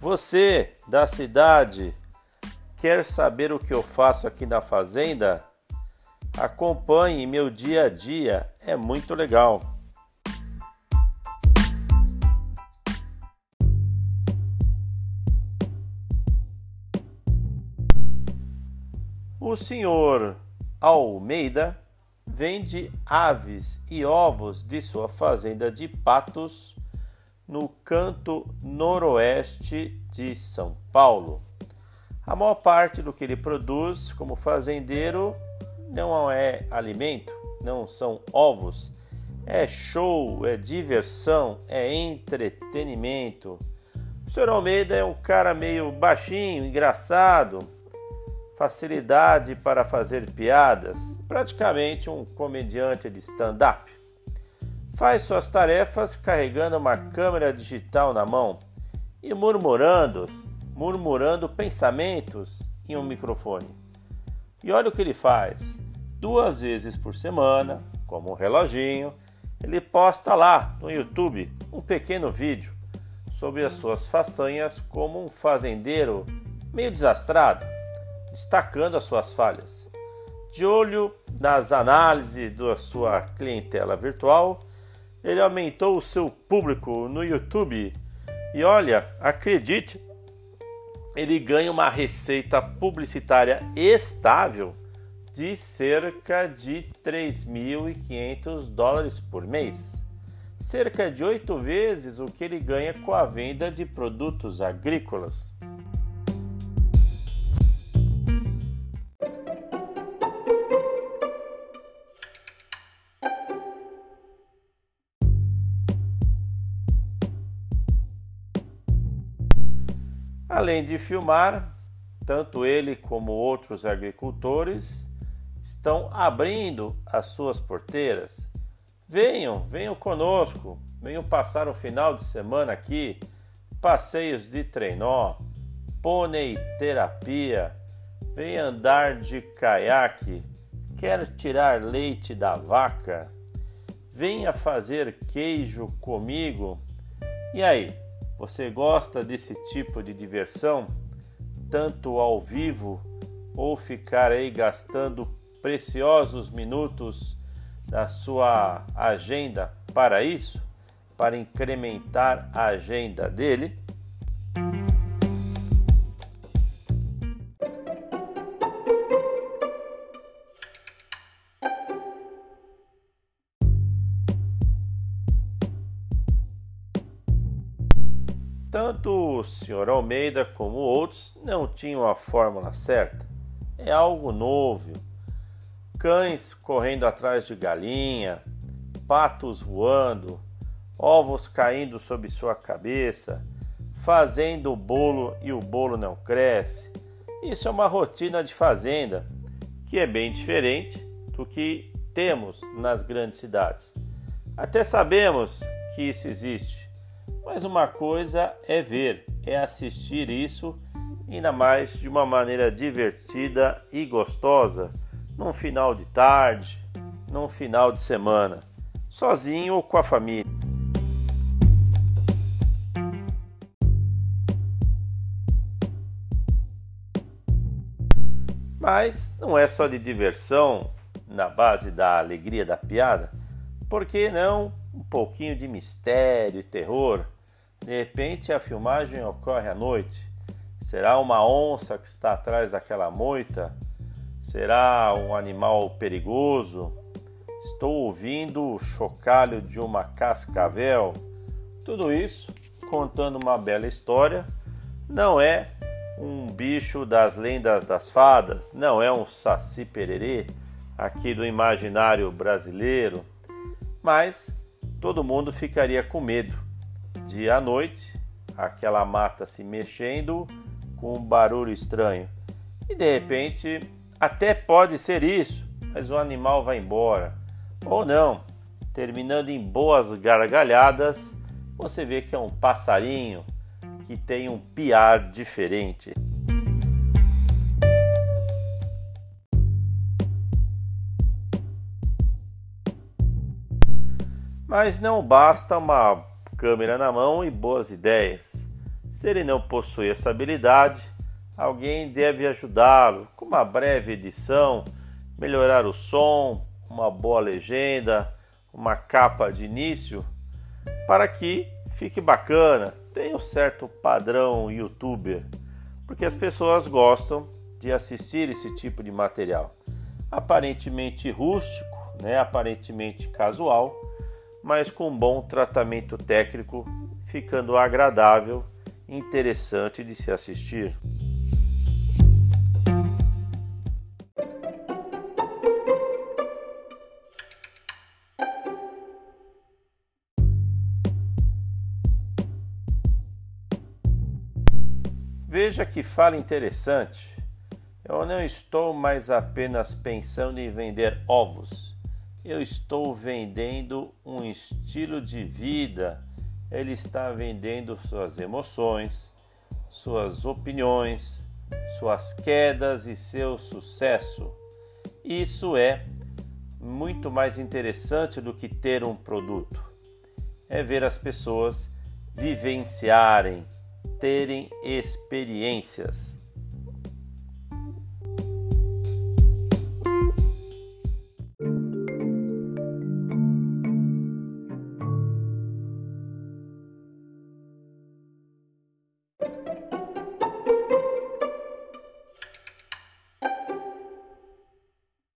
Você da cidade quer saber o que eu faço aqui na fazenda? Acompanhe meu dia a dia, é muito legal. O senhor Almeida vende aves e ovos de sua fazenda de Patos no canto noroeste de São Paulo. A maior parte do que ele produz como fazendeiro não é alimento, não são ovos, é show, é diversão, é entretenimento. O Sr. Almeida é um cara meio baixinho, engraçado, facilidade para fazer piadas, praticamente um comediante de stand-up. Faz suas tarefas carregando uma câmera digital na mão e murmurando, murmurando pensamentos em um microfone. E olha o que ele faz. Duas vezes por semana, como um reloginho, ele posta lá no YouTube um pequeno vídeo sobre as suas façanhas como um fazendeiro meio desastrado, destacando as suas falhas. De olho nas análises da sua clientela virtual, ele aumentou o seu público no YouTube e olha, acredite, ele ganha uma receita publicitária estável de cerca de 3.500 dólares por mês, cerca de oito vezes o que ele ganha com a venda de produtos agrícolas. Além de filmar, tanto ele como outros agricultores estão abrindo as suas porteiras. Venham, venham conosco, venham passar o final de semana aqui. Passeios de trenó, pônei terapia, venha andar de caiaque, quer tirar leite da vaca, venha fazer queijo comigo. E aí, você gosta desse tipo de diversão, tanto ao vivo ou ficar aí gastando preciosos minutos da sua agenda para isso, para incrementar a agenda dele? Tanto o Sr. Almeida como outros não tinham a fórmula certa. É algo novo. Cães correndo atrás de galinha, patos voando, ovos caindo sobre sua cabeça, fazendo o bolo e o bolo não cresce. Isso é uma rotina de fazenda que é bem diferente do que temos nas grandes cidades. Até sabemos que isso existe, mas uma coisa é ver, é assistir isso, ainda mais de uma maneira divertida e gostosa, num final de tarde, num final de semana, sozinho ou com a família. Mas não é só de diversão na base da alegria da piada, por que não um pouquinho de mistério e terror? De repente a filmagem ocorre à noite. Será uma onça que está atrás daquela moita? Será um animal perigoso? Estou ouvindo o chocalho de uma cascavel. Tudo isso contando uma bela história. Não é um bicho das lendas das fadas, não é um saci pererê aqui do imaginário brasileiro, mas todo mundo ficaria com medo de à noite aquela mata se mexendo com um barulho estranho. E de repente, até pode ser isso, mas o animal vai embora. Ou não, terminando em boas gargalhadas, você vê que é um passarinho que tem um piar diferente. Mas não basta uma câmera na mão e boas ideias. Se ele não possui essa habilidade, alguém deve ajudá-lo com uma breve edição, melhorar o som, uma boa legenda, uma capa de início, para que fique bacana, tenha um certo padrão youtuber, porque as pessoas gostam de assistir esse tipo de material. Aparentemente rústico, né? aparentemente casual, mas com bom tratamento técnico, ficando agradável interessante de se assistir. Veja que fala interessante. Eu não estou mais apenas pensando em vender ovos. Eu estou vendendo um estilo de vida ele está vendendo suas emoções, suas opiniões, suas quedas e seu sucesso. Isso é muito mais interessante do que ter um produto. É ver as pessoas vivenciarem, terem experiências.